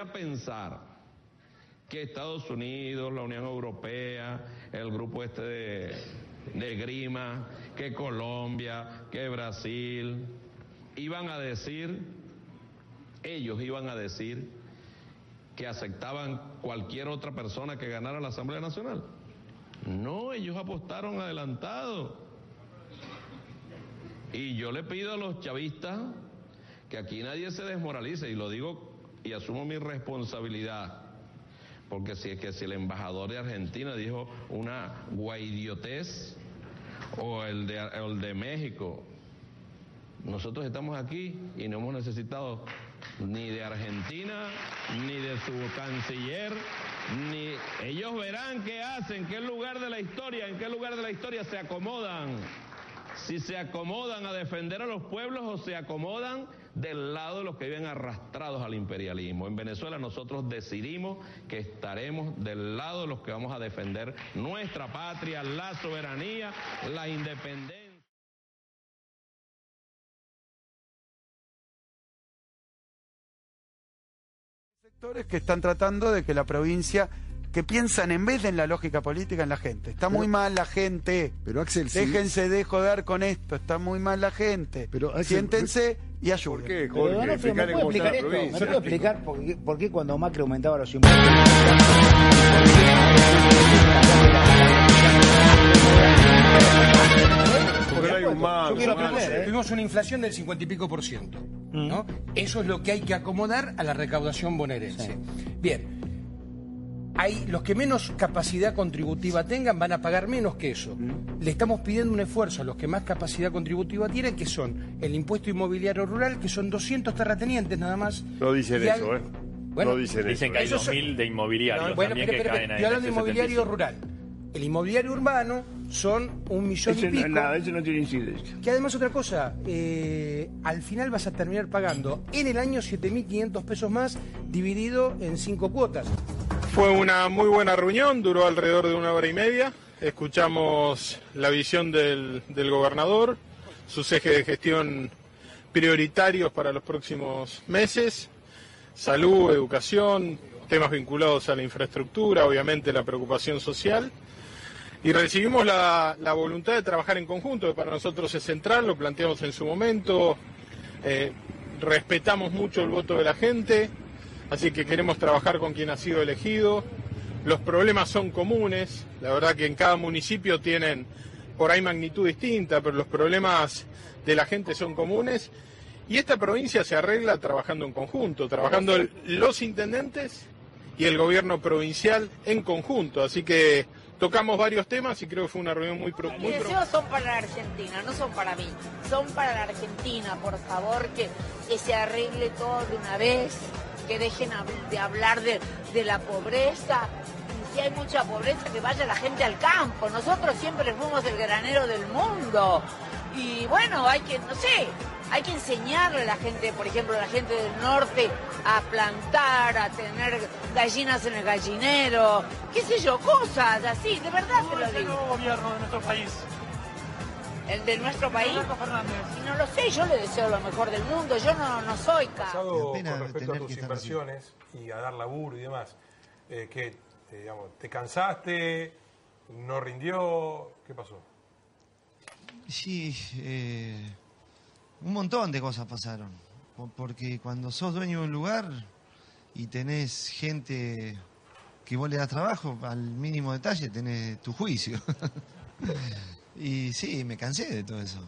podría pensar que Estados Unidos, la Unión Europea, el grupo este de, de Grima, que Colombia, que Brasil, iban a decir, ellos iban a decir que aceptaban cualquier otra persona que ganara la Asamblea Nacional. No, ellos apostaron adelantado. Y yo le pido a los chavistas que aquí nadie se desmoralice, y lo digo y asumo mi responsabilidad, porque si es que si el embajador de Argentina dijo una guaidiotez, o el de, el de México, nosotros estamos aquí y no hemos necesitado ni de Argentina, ni de su canciller, ni ellos verán qué hacen, qué lugar de la historia, en qué lugar de la historia se acomodan. Si se acomodan a defender a los pueblos o se acomodan del lado de los que viven arrastrados al imperialismo. En Venezuela nosotros decidimos que estaremos del lado de los que vamos a defender nuestra patria, la soberanía, la independencia. sectores que están tratando de que la provincia que piensan en vez de en la lógica política en la gente. Está muy mal la gente. Pero Axel. Déjense de joder con esto. Está muy mal la gente. Pero, Axel, Siéntense y ¿Por ayuden. qué, Pero, Jorge? Donofrio, ¿me Explicarle puede cómo está explicar esto? ¿Me puede explicar por qué, por qué cuando Macri aumentaba los impuestos? Porque no hay un mango, Yo quiero aprender, ¿eh? Tuvimos una inflación del 50 y pico por ciento. ¿no? Eso es lo que hay que acomodar a la recaudación bonaerense. Bien. Hay, los que menos capacidad contributiva tengan van a pagar menos que eso. Le estamos pidiendo un esfuerzo a los que más capacidad contributiva tienen, que son el impuesto inmobiliario rural, que son 200 terratenientes nada más. No dicen eso, ¿eh? Bueno, no dicen Dicen eso. que hay Eso son- 2.000 de inmobiliarios No, bueno, también pero, que pero, caen pero, ahí. estoy en hablando de ese inmobiliario 75. rural. El inmobiliario urbano son un millón Eso y pico. no, nada, eso no tiene incidencia. Que además otra cosa, eh, al final vas a terminar pagando en el año 7.500 pesos más dividido en cinco cuotas. Fue una muy buena reunión, duró alrededor de una hora y media. Escuchamos la visión del, del gobernador, sus ejes de gestión prioritarios para los próximos meses, salud, educación, temas vinculados a la infraestructura, obviamente la preocupación social. Y recibimos la, voluntad de trabajar en conjunto, que para nosotros es central, lo planteamos en su momento, eh, respetamos mucho el voto de la gente, así que queremos trabajar con quien ha sido elegido. Los problemas son comunes, la verdad que en cada municipio tienen por ahí magnitud distinta, pero los problemas de la gente son comunes. Y esta provincia se arregla trabajando en conjunto, trabajando el- los intendentes y el gobierno provincial en conjunto. Así que tocamos varios temas y creo que fue una reunión muy, pro- muy Mis pro- deseos son para la Argentina, no son para mí. Son para la Argentina, por favor, que, que se arregle todo de una vez, que dejen de hablar de, de la pobreza. Y si hay mucha pobreza, que vaya la gente al campo. Nosotros siempre fuimos el granero del mundo. Y bueno, hay que, no sé, hay que enseñarle a la gente, por ejemplo, a la gente del norte, a plantar, a tener gallinas en el gallinero, qué sé yo, cosas así, de verdad te lo digo. gobierno de nuestro país? El de nuestro país. Y no lo sé, yo le deseo lo mejor del mundo, yo no, no soy ca. Pasado pena con respecto a tus inversiones y a dar laburo y demás, eh, que te, digamos, te cansaste, no rindió, ¿qué pasó? Sí, eh, un montón de cosas pasaron. Po- Porque cuando sos dueño de un lugar y tenés gente que vos le das trabajo, al mínimo detalle tenés tu juicio. y sí, me cansé de todo eso.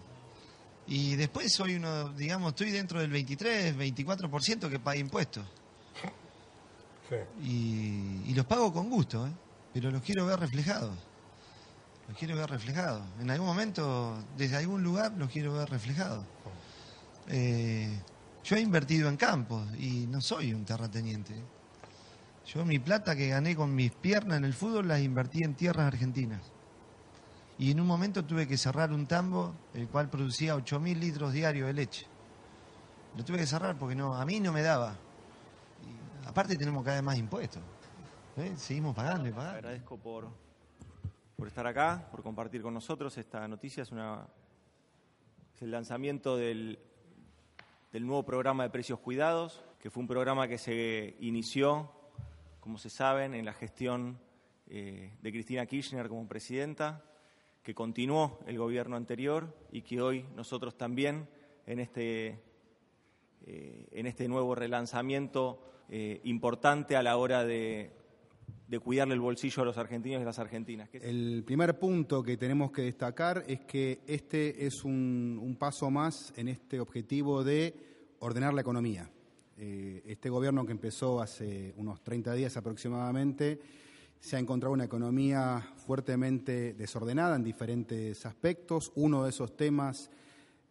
Y después soy uno, digamos, estoy dentro del 23, 24% que paga impuestos. Sí. Y, y los pago con gusto, ¿eh? pero los quiero ver reflejados. Los quiero ver reflejados. En algún momento, desde algún lugar, los quiero ver reflejados. Eh, yo he invertido en campos y no soy un terrateniente. Yo mi plata que gané con mis piernas en el fútbol las invertí en tierras argentinas. Y en un momento tuve que cerrar un tambo el cual producía 8.000 litros diarios de leche. Lo tuve que cerrar porque no, a mí no me daba. Y aparte tenemos cada vez más impuestos. ¿eh? Seguimos pagando y pagando. Agradezco por, por estar acá, por compartir con nosotros esta noticia. Es, una, es el lanzamiento del del nuevo programa de precios cuidados, que fue un programa que se inició, como se saben, en la gestión eh, de Cristina Kirchner como presidenta, que continuó el gobierno anterior y que hoy nosotros también en este, eh, en este nuevo relanzamiento eh, importante a la hora de, de cuidarle el bolsillo a los argentinos y las argentinas. El primer punto que tenemos que destacar es que este es un, un paso más en este objetivo de ordenar la economía. Eh, este gobierno que empezó hace unos 30 días aproximadamente se ha encontrado una economía fuertemente desordenada en diferentes aspectos. Uno de esos temas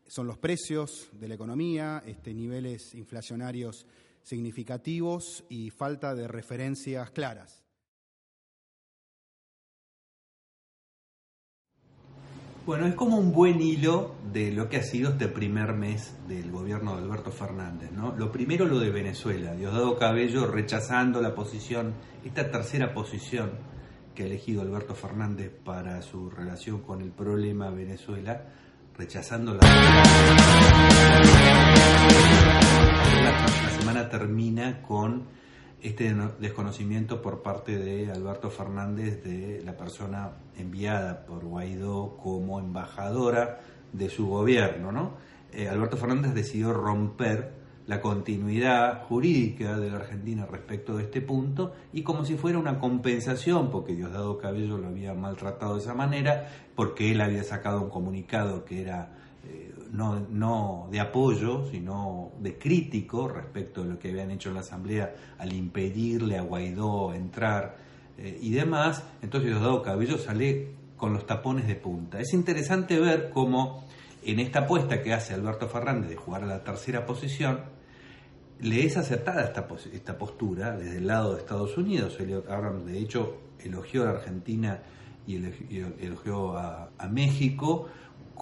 son los precios de la economía, este, niveles inflacionarios significativos y falta de referencias claras. Bueno, es como un buen hilo de lo que ha sido este primer mes del gobierno de Alberto Fernández. ¿no? Lo primero lo de Venezuela, Diosdado Cabello rechazando la posición, esta tercera posición que ha elegido Alberto Fernández para su relación con el problema Venezuela, rechazando la... La semana termina con este desconocimiento por parte de Alberto Fernández de la persona enviada por Guaidó como embajadora de su gobierno. ¿no? Eh, Alberto Fernández decidió romper la continuidad jurídica de la Argentina respecto de este punto y como si fuera una compensación, porque Diosdado Cabello lo había maltratado de esa manera, porque él había sacado un comunicado que era no, de apoyo, sino de crítico respecto de lo que habían hecho en la Asamblea al impedirle a Guaidó entrar eh, y demás, entonces Diosdado Cabello sale con los tapones de punta. Es interesante ver cómo en esta apuesta que hace Alberto Fernández de jugar a la tercera posición, le es aceptada esta, esta postura desde el lado de Estados Unidos. Elliot Abrams, de hecho, elogió a la Argentina y elogió a México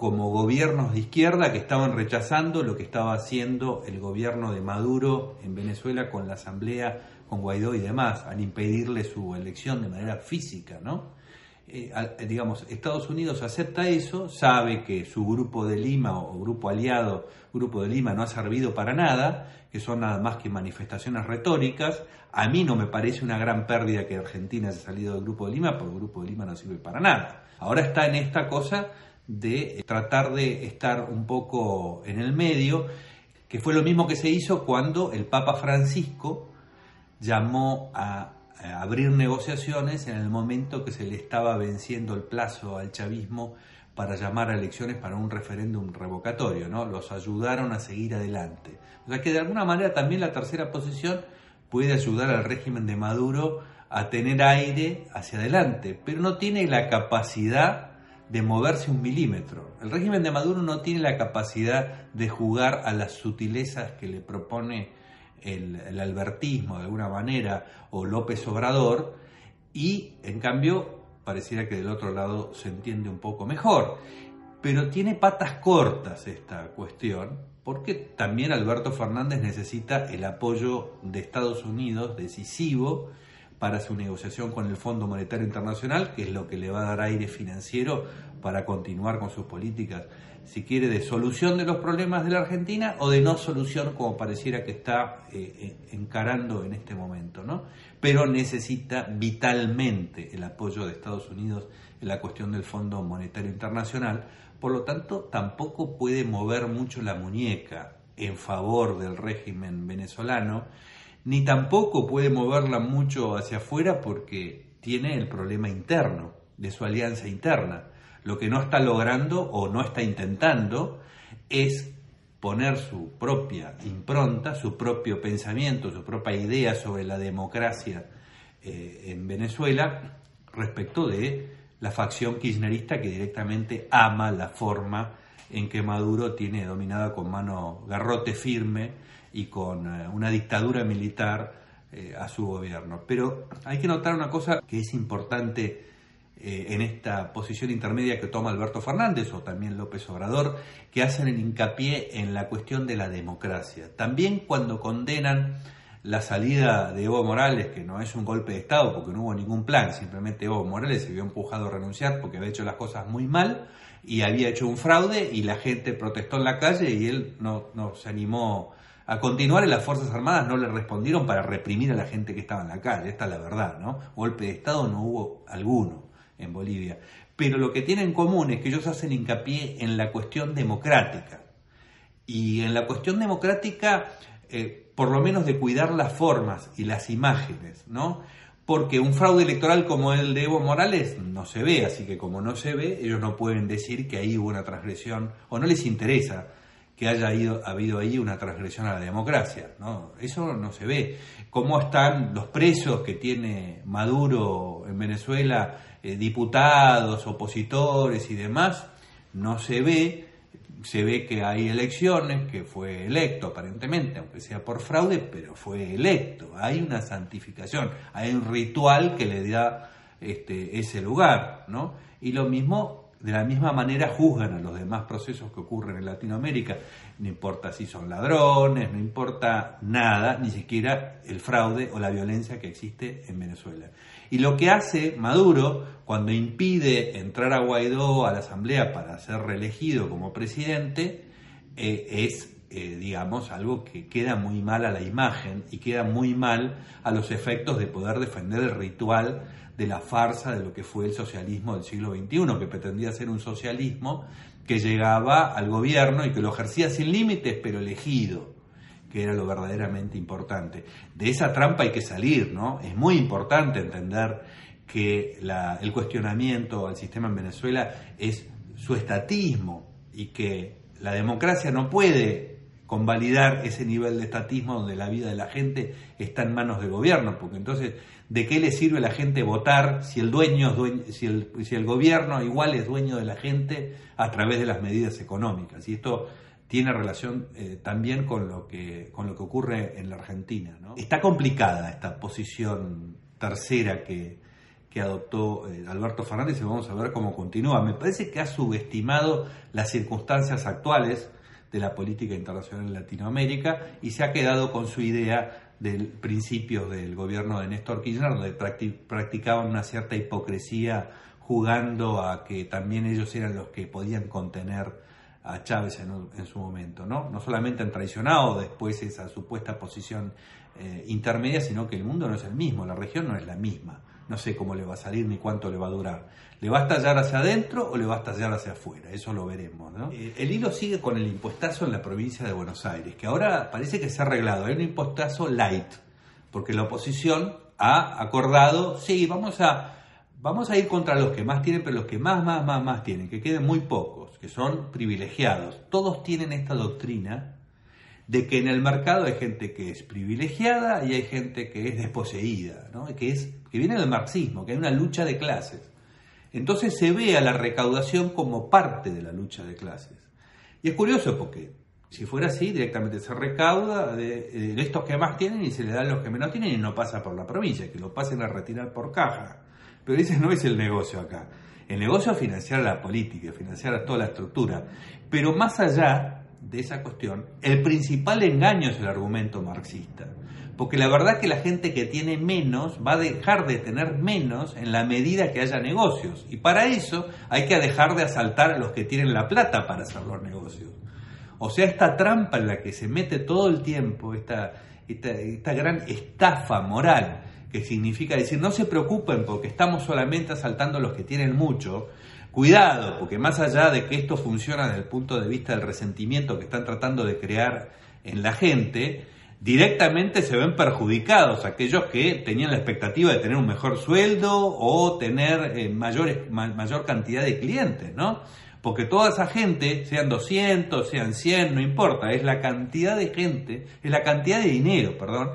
como gobiernos de izquierda que estaban rechazando lo que estaba haciendo el gobierno de Maduro en Venezuela con la Asamblea, con Guaidó y demás, al impedirle su elección de manera física, ¿no? Eh, digamos, Estados Unidos acepta eso, sabe que su grupo de Lima o grupo aliado, grupo de Lima, no ha servido para nada, que son nada más que manifestaciones retóricas. A mí no me parece una gran pérdida que Argentina haya salido del grupo de Lima, porque el grupo de Lima no sirve para nada. Ahora está en esta cosa de tratar de estar un poco en el medio, que fue lo mismo que se hizo cuando el Papa Francisco llamó a abrir negociaciones en el momento que se le estaba venciendo el plazo al chavismo para llamar a elecciones para un referéndum revocatorio, ¿no? Los ayudaron a seguir adelante. O sea que de alguna manera también la tercera posición puede ayudar al régimen de Maduro a tener aire hacia adelante, pero no tiene la capacidad de moverse un milímetro. El régimen de Maduro no tiene la capacidad de jugar a las sutilezas que le propone el, albertismo de alguna manera o López Obrador y en cambio pareciera que del otro lado se entiende un poco mejor. Pero tiene patas cortas esta cuestión porque también Alberto Fernández necesita el apoyo de Estados Unidos decisivo para su negociación con el Fondo Monetario Internacional, que es lo que le va a dar aire financiero para continuar con sus políticas, si quiere, de solución de los problemas de la Argentina o de no solución como pareciera que está eh, eh, encarando en este momento, ¿no? Pero necesita vitalmente el apoyo de Estados Unidos en la cuestión del Fondo Monetario Internacional, por lo tanto tampoco puede mover mucho la muñeca en favor del régimen venezolano, ni tampoco puede moverla mucho hacia afuera porque tiene el problema interno, de su alianza interna. Lo que no está logrando o no está intentando es poner su propia impronta, su propio pensamiento, su propia idea sobre la democracia eh, en Venezuela respecto de la facción kirchnerista que directamente ama la forma en que Maduro tiene dominada con mano garrote firme y con eh, una dictadura militar eh, a su gobierno. Pero hay que notar una cosa que es importante eh, en esta posición intermedia que toma Alberto Fernández o también López Obrador, que hacen el hincapié en la cuestión de la democracia. También cuando condenan la salida de Evo Morales, que no es un golpe de Estado porque no hubo ningún plan, simplemente Evo Morales se vio empujado a renunciar porque había hecho las cosas muy mal y había hecho un fraude y la gente protestó en la calle y él no, no se animó a continuar las Fuerzas Armadas no le respondieron para reprimir a la gente que estaba en la calle, esta es la verdad, ¿no? Golpe de Estado no hubo alguno en Bolivia. Pero lo que tienen en común es que ellos hacen hincapié en la cuestión democrática. Y en la cuestión democrática, eh, por lo menos de cuidar las formas y las imágenes, ¿no? Porque un fraude electoral como el de Evo Morales no se ve, así que como no se ve, ellos no pueden decir que ahí hubo una transgresión, o no les interesa que haya ido, habido ahí una transgresión a la democracia. ¿no? Eso no se ve. ¿Cómo están los presos que tiene Maduro en Venezuela, eh, diputados, opositores y demás? No se ve. Se ve que hay elecciones, que fue electo aparentemente, aunque sea por fraude, pero fue electo. Hay una santificación, hay un ritual que le da este, ese lugar. ¿no? Y lo mismo de la misma manera juzgan a los demás procesos que ocurren en Latinoamérica. No importa si son ladrones, no importa nada, ni siquiera el fraude o la violencia que existe en Venezuela. Y lo que hace Maduro cuando impide entrar a Guaidó a la Asamblea para ser reelegido como presidente eh, es, eh, digamos, algo que queda muy mal a la imagen y queda muy mal a los efectos de poder defender el ritual de la farsa de lo que fue el socialismo del siglo XXI, que pretendía ser un socialismo que llegaba al gobierno y que lo ejercía sin límites, pero elegido, que era lo verdaderamente importante. De esa trampa hay que salir, ¿no? Es muy importante entender que el cuestionamiento al sistema en Venezuela es su estatismo y que la democracia no puede convalidar ese nivel de estatismo donde la vida de la gente está en manos del gobierno, porque entonces ¿de qué le sirve a la gente votar si el dueño, si, el, si el gobierno igual es dueño de la gente a través de las medidas económicas? Y esto tiene relación eh, también con lo, que, con lo que ocurre en la Argentina. Está complicada esta posición tercera que, que adoptó eh, Alberto Fernández y vamos a ver cómo continúa. Me parece que ha subestimado las circunstancias actuales de la política internacional en Latinoamérica y se ha quedado con su idea del principio del gobierno de Néstor Kirchner, donde practicaban una cierta hipocresía jugando a que también ellos eran los que podían contener a Chávez en, su momento, ¿no? No solamente han traicionado después esa supuesta posición eh, intermedia, sino que el mundo no es el mismo, la región no es la misma no sé cómo le va a salir ni cuánto le va a durar. ¿Le va a estallar hacia adentro o le va a estallar hacia afuera? Eso lo veremos. ¿no? Eh, el hilo sigue con el impuestazo en la provincia de Buenos Aires, que ahora parece que se ha arreglado. Hay un impuestazo light, porque la oposición ha acordado, sí, vamos a, vamos a ir contra los que más tienen, pero los que más, más, más, más tienen, que queden muy pocos, que son privilegiados. Todos tienen esta doctrina de que en el mercado hay gente que es privilegiada y hay gente que es desposeída, ¿no? que, es, que viene del marxismo, que hay una lucha de clases. Entonces se ve a la recaudación como parte de la lucha de clases. Y es curioso porque si fuera así, directamente se recauda de, estos que más tienen y se le da a los que menos tienen y no pasa por la provincia, que lo pasen a retirar por caja. Pero ese no es el negocio acá. El negocio es financiar la política, financiar toda la estructura. Pero más allá de esa cuestión, el principal engaño es el argumento marxista. Porque la verdad es que la gente que tiene menos va a dejar de tener menos en la medida que haya negocios. Y para eso hay que dejar de asaltar a los que tienen la plata para hacer los negocios. O sea, esta trampa en la que se mete todo el tiempo, esta, esta, esta gran estafa moral, que significa decir, no se preocupen porque estamos solamente asaltando a los que tienen mucho, Cuidado, porque más allá de que esto funciona desde el punto de vista del resentimiento que están tratando de crear en la gente, directamente se ven perjudicados aquellos que tenían la expectativa de tener un mejor sueldo o tener eh, mayor cantidad de clientes, ¿no? Porque toda esa gente, sean 200, sean 100, no importa, es la cantidad de gente, es la cantidad de dinero, perdón,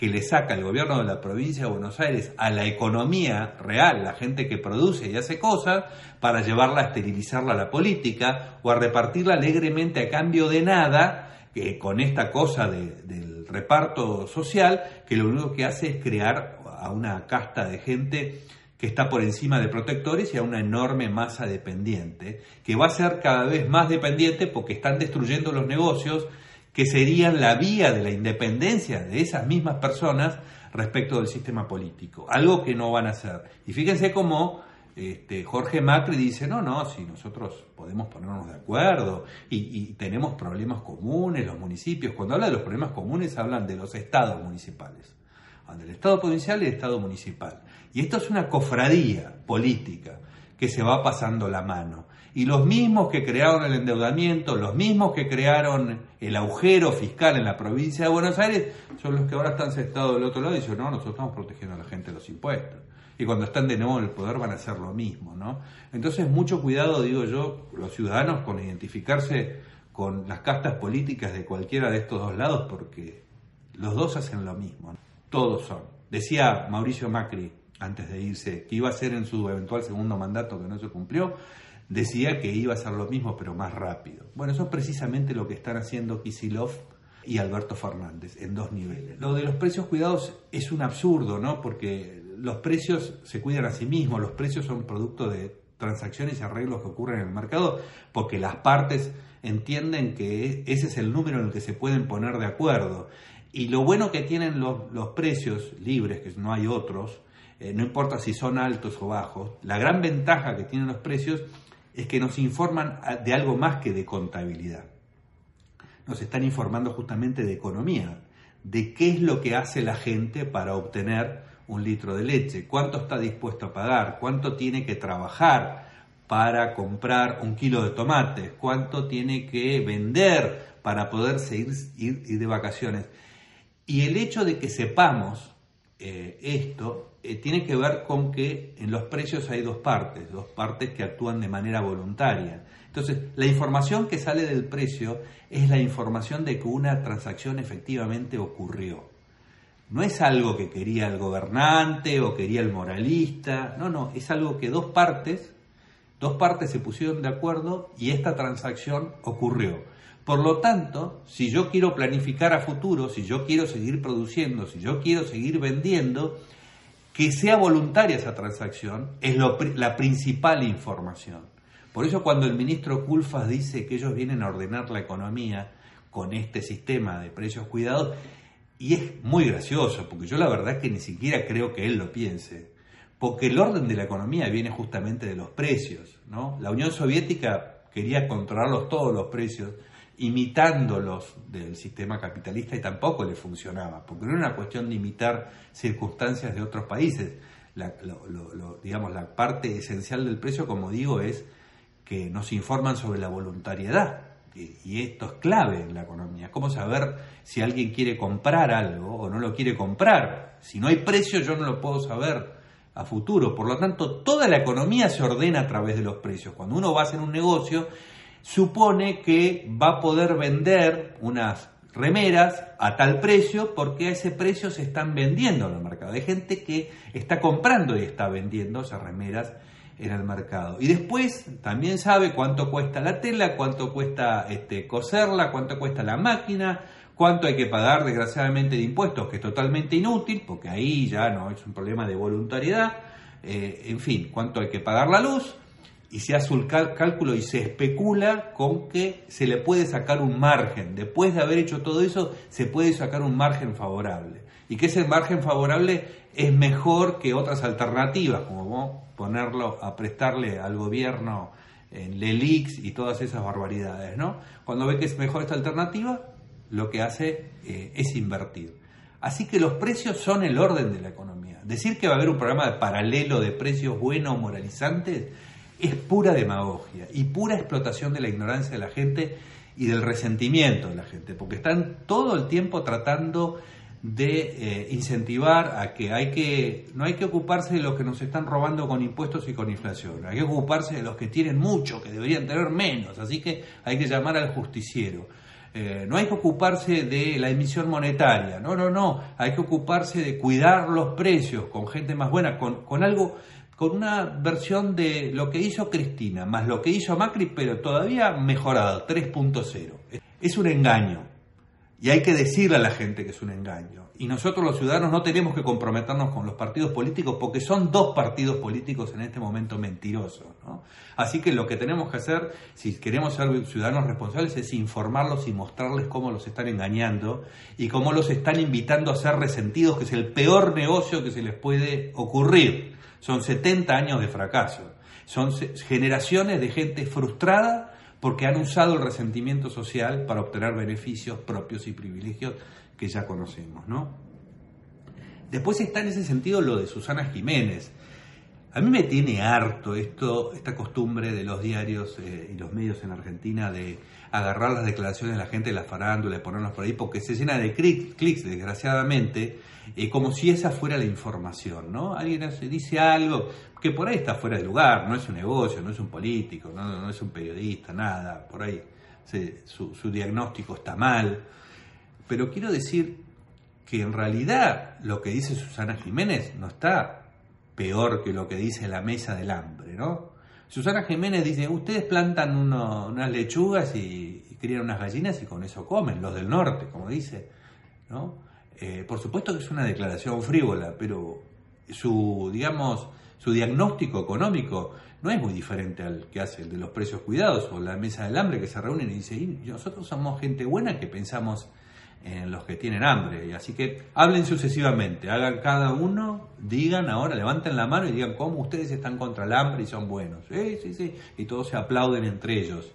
que le saca el gobierno de la provincia de Buenos Aires a la economía real, la gente que produce y hace cosas, para llevarla a esterilizarla a la política o a repartirla alegremente a cambio de nada, que con esta cosa del reparto social, que lo único que hace es crear a una casta de gente que está por encima de protectores y a una enorme masa dependiente, que va a ser cada vez más dependiente porque están destruyendo los negocios que serían la vía de la independencia de esas mismas personas respecto del sistema político, algo que no van a hacer. Y fíjense cómo este, Jorge Macri dice, no, no, si nosotros podemos ponernos de acuerdo y, y, tenemos problemas comunes, los municipios, cuando habla de los problemas comunes hablan de los estados municipales, del estado provincial y el estado municipal. Y esto es una cofradía política que se va pasando la mano. Y los mismos que crearon el endeudamiento, los mismos que crearon el agujero fiscal en la provincia de Buenos Aires, son los que ahora están sentados del otro lado y dicen, no, nosotros estamos protegiendo a la gente de los impuestos. Y cuando están de nuevo en el poder van a hacer lo mismo, ¿no? Entonces, mucho cuidado, digo yo, los ciudadanos con identificarse con las castas políticas de cualquiera de estos dos lados, porque los dos hacen lo mismo, todos son. Decía Mauricio Macri, antes de irse, que iba a ser en su eventual segundo mandato que no se cumplió, decía que iba a ser lo mismo pero más rápido. Bueno, eso es precisamente lo que están haciendo Kisilov y Alberto Fernández en dos niveles. Lo de los precios cuidados es un absurdo, ¿no? Porque los precios se cuidan a sí mismos, los precios son producto de transacciones y arreglos que ocurren en el mercado, porque las partes entienden que ese es el número en el que se pueden poner de acuerdo. Y lo bueno que tienen los, los precios libres, que no hay otros, eh, no importa si son altos o bajos, la gran ventaja que tienen los precios es que nos informan de algo más que de contabilidad. Nos están informando justamente de economía, de qué es lo que hace la gente para obtener un litro de leche, cuánto está dispuesto a pagar, cuánto tiene que trabajar para comprar un kilo de tomates, cuánto tiene que vender para poder ir, de vacaciones. Y el hecho de que sepamos eh, esto eh, tiene que ver con que en los precios hay dos partes, dos partes que actúan de manera voluntaria. Entonces, la información que sale del precio es la información de que una transacción efectivamente ocurrió. No es algo que quería el gobernante o quería el moralista, no, no, es algo que dos partes, dos partes se pusieron de acuerdo y esta transacción ocurrió. Por lo tanto, si yo quiero planificar a futuro, si yo quiero seguir produciendo, si yo quiero seguir vendiendo, que sea voluntaria esa transacción es la principal información. Por eso cuando el ministro Culfas dice que ellos vienen a ordenar la economía con este sistema de precios cuidados, y es muy gracioso, porque yo la verdad que ni siquiera creo que él lo piense, porque el orden de la economía viene justamente de los precios. ¿no? La Unión Soviética quería controlarlos todos los precios, imitándolos del sistema capitalista y tampoco le funcionaba, porque no era una cuestión de imitar circunstancias de otros países. La, digamos, la parte esencial del precio, como digo, es que nos informan sobre la voluntariedad. Y, esto es clave en la economía. ¿Cómo saber si alguien quiere comprar algo o no lo quiere comprar? Si no hay precio, yo no lo puedo saber a futuro. Por lo tanto, toda la economía se ordena a través de los precios. Cuando uno va a hacer un negocio, supone que va a poder vender unas remeras a tal precio porque a ese precio se están vendiendo en el mercado. Hay gente que está comprando y está vendiendo esas remeras en el mercado. Y después también sabe cuánto cuesta la tela, cuánto cuesta este, coserla, cuánto cuesta la máquina, cuánto hay que pagar desgraciadamente de impuestos, que es totalmente inútil, porque ahí ya no es un problema de voluntariedad, eh, en fin, cuánto hay que pagar la luz, y se hace un cálculo y se especula con que se le puede sacar un margen. Después de haber hecho todo eso, se puede sacar un margen favorable. Y que ese margen favorable es mejor que otras alternativas, como ponerlo a prestarle al gobierno en LELIX y todas esas barbaridades. ¿no? Cuando ve que es mejor esta alternativa, lo que hace eh, es invertir. Así que los precios son el orden de la economía. Decir que va a haber un programa de paralelo de precios buenos moralizantes es pura demagogia y pura explotación de la ignorancia de la gente y del resentimiento de la gente, porque están todo el tiempo tratando de eh, incentivar a que hay que no hay que ocuparse de los que nos están robando con impuestos y con inflación, hay que ocuparse de los que tienen mucho, que deberían tener menos, así que hay que llamar al justiciero. Eh, no hay que ocuparse de la emisión monetaria, no, no, no, hay que ocuparse de cuidar los precios con gente más buena, con, con algo con una versión de lo que hizo Cristina, más lo que hizo Macri, pero todavía mejorado, 3.0. Es un engaño. Y hay que decirle a la gente que es un engaño. Y nosotros los ciudadanos no tenemos que comprometernos con los partidos políticos porque son dos partidos políticos en este momento mentirosos. Así que lo que tenemos que hacer, si queremos ser ciudadanos responsables, es informarlos y mostrarles cómo los están engañando y cómo los están invitando a ser resentidos, que es el peor negocio que se les puede ocurrir. Son 70 años de fracaso. Son generaciones de gente frustrada porque han usado el resentimiento social para obtener beneficios propios y privilegios que ya conocemos, ¿no? Después está en ese sentido lo de Susana Jiménez. A mí me tiene harto esto, esta costumbre de los diarios eh, y los medios en Argentina de agarrar las declaraciones de la gente de la farándula y ponerlas por ahí, porque se llena de clics, desgraciadamente, eh, como si esa fuera la información, ¿no? Alguien dice algo que por ahí está fuera de lugar, no es un negocio, no es un político, no, es un periodista, nada, por ahí su, su diagnóstico está mal. Pero quiero decir que en realidad lo que dice Susana Jiménez no está peor que lo que dice la mesa del hambre, ¿no? Susana Jiménez dice, ustedes plantan unas lechugas y, crían unas gallinas y con eso comen, los del norte, como dice, ¿no? Eh, por supuesto que es una declaración frívola, pero su, digamos, su diagnóstico económico no es muy diferente al que hace el de los precios cuidados o la mesa del hambre que se reúnen y dice, nosotros somos gente buena que pensamos en los que tienen hambre. Y así que hablen sucesivamente, hagan cada uno, digan ahora, levanten la mano y digan cómo ustedes están contra el hambre y son buenos. Sí, sí, sí. Y todos se aplauden entre ellos.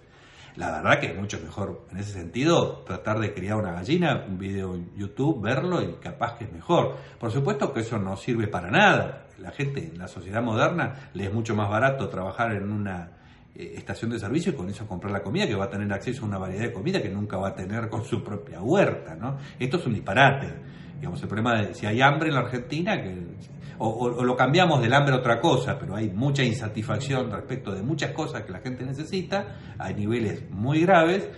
La verdad que es mucho mejor en ese sentido tratar de criar una gallina, un video en YouTube, verlo y capaz que es mejor. Por supuesto que eso no sirve para nada. La gente en la sociedad moderna le es mucho más barato trabajar en una eh, estación de servicio y con eso comprar la comida, que va a tener acceso a una variedad de comida que nunca va a tener con su propia huerta, ¿no? Esto es un disparate. Digamos, el problema de si hay hambre en la Argentina, que, o, lo cambiamos del hambre a otra cosa, pero hay mucha insatisfacción respecto de muchas cosas que la gente necesita, hay niveles muy graves,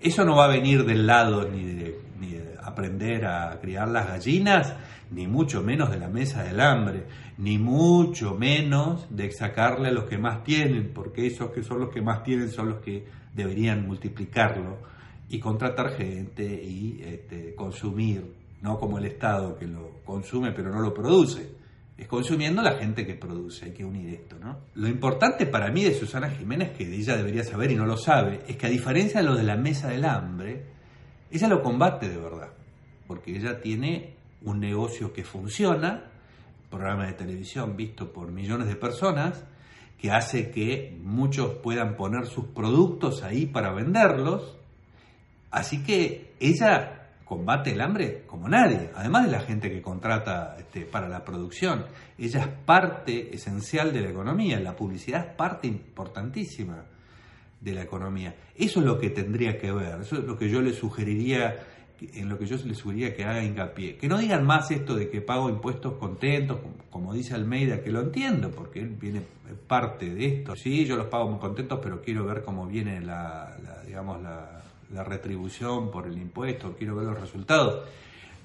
eso no va a venir del lado ni de, ni de aprender a criar las gallinas, ni mucho menos de la mesa del hambre, ni mucho menos de sacarle a los que más tienen, porque esos que son los que más tienen son los que deberían multiplicarlo y contratar gente y este, consumir, no como el Estado que lo consume pero no lo produce. Es consumiendo la gente que produce, hay que unir esto, ¿no? Lo importante para mí de Susana Jiménez, que ella debería saber y no lo sabe, es que a diferencia de lo de la mesa del hambre, ella lo combate de verdad, porque ella tiene un negocio que funciona, programa de televisión visto por millones de personas, que hace que muchos puedan poner sus productos ahí para venderlos. Así que ella combate el hambre como nadie, además de la gente que contrata este, para la producción. Ella es parte esencial de la economía, la publicidad es parte importantísima de la economía. Eso es lo que tendría que ver, eso es lo que yo le sugeriría en lo que yo les sugeriría que haga hincapié. Que no digan más esto de que pago impuestos contentos, como, dice Almeida, que lo entiendo, porque él viene parte de esto. Sí, yo los pago muy contentos, pero quiero ver cómo viene la, digamos, la, retribución por el impuesto, quiero ver los resultados.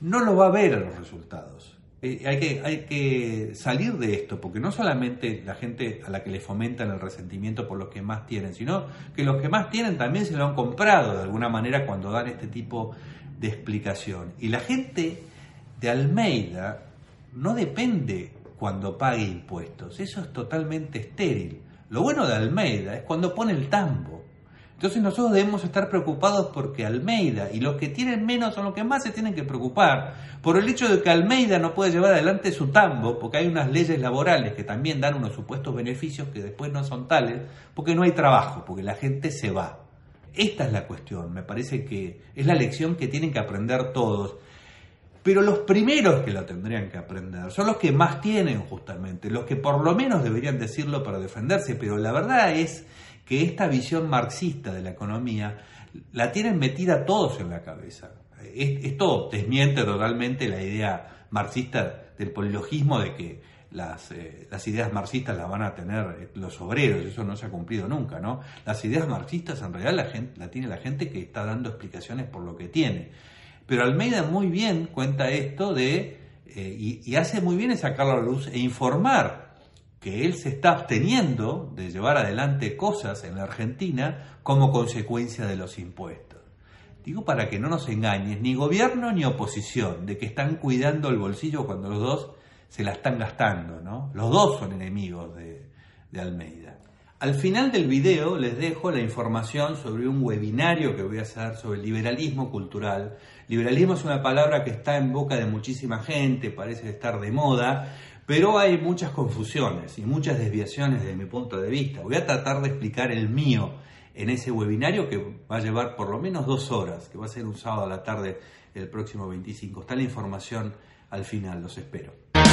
No lo va a ver a los resultados. Eh, hay, que, hay que salir de esto, porque no solamente la gente a la que le fomentan el resentimiento por los que más tienen, sino que los que más tienen también se lo han comprado de alguna manera cuando dan este tipo explicación. Y la gente de Almeida no depende cuando pague impuestos, eso es totalmente estéril. Lo bueno de Almeida es cuando pone el tambo. Entonces nosotros debemos estar preocupados porque Almeida y los que tienen menos son los que más se tienen que preocupar por el hecho de que Almeida no puede llevar adelante su tambo porque hay unas leyes laborales que también dan unos supuestos beneficios que después no son tales porque no hay trabajo, porque la gente se va. Esta es la cuestión, me parece que es la lección que tienen que aprender todos. Pero los primeros que lo tendrían que aprender son los que más tienen justamente, los que por lo menos deberían decirlo para defenderse, pero la verdad es que esta visión marxista de la economía la tienen metida todos en la cabeza. Esto desmiente totalmente la idea marxista del polilogismo de que las, eh, las, ideas marxistas las van a tener eh, los obreros, eso no se ha cumplido nunca, ¿no? Las ideas marxistas en realidad la, gente, la tiene la gente que está dando explicaciones por lo que tiene. Pero Almeida muy bien cuenta esto de, eh, y, hace muy bien en sacarlo a la luz e informar que él se está absteniendo de llevar adelante cosas en la Argentina como consecuencia de los impuestos. Digo para que no nos engañes, ni gobierno ni oposición, de que están cuidando el bolsillo cuando los dos se la están gastando, ¿no? Los dos son enemigos de, de Almeida. Al final del video les dejo la información sobre un webinario que voy a hacer sobre liberalismo cultural. Liberalismo es una palabra que está en boca de muchísima gente, parece estar de moda, pero hay muchas confusiones y muchas desviaciones desde mi punto de vista. Voy a tratar de explicar el mío en ese webinario que va a llevar por lo menos dos horas, que va a ser un sábado a la tarde el próximo 25. Está la información al final, los espero.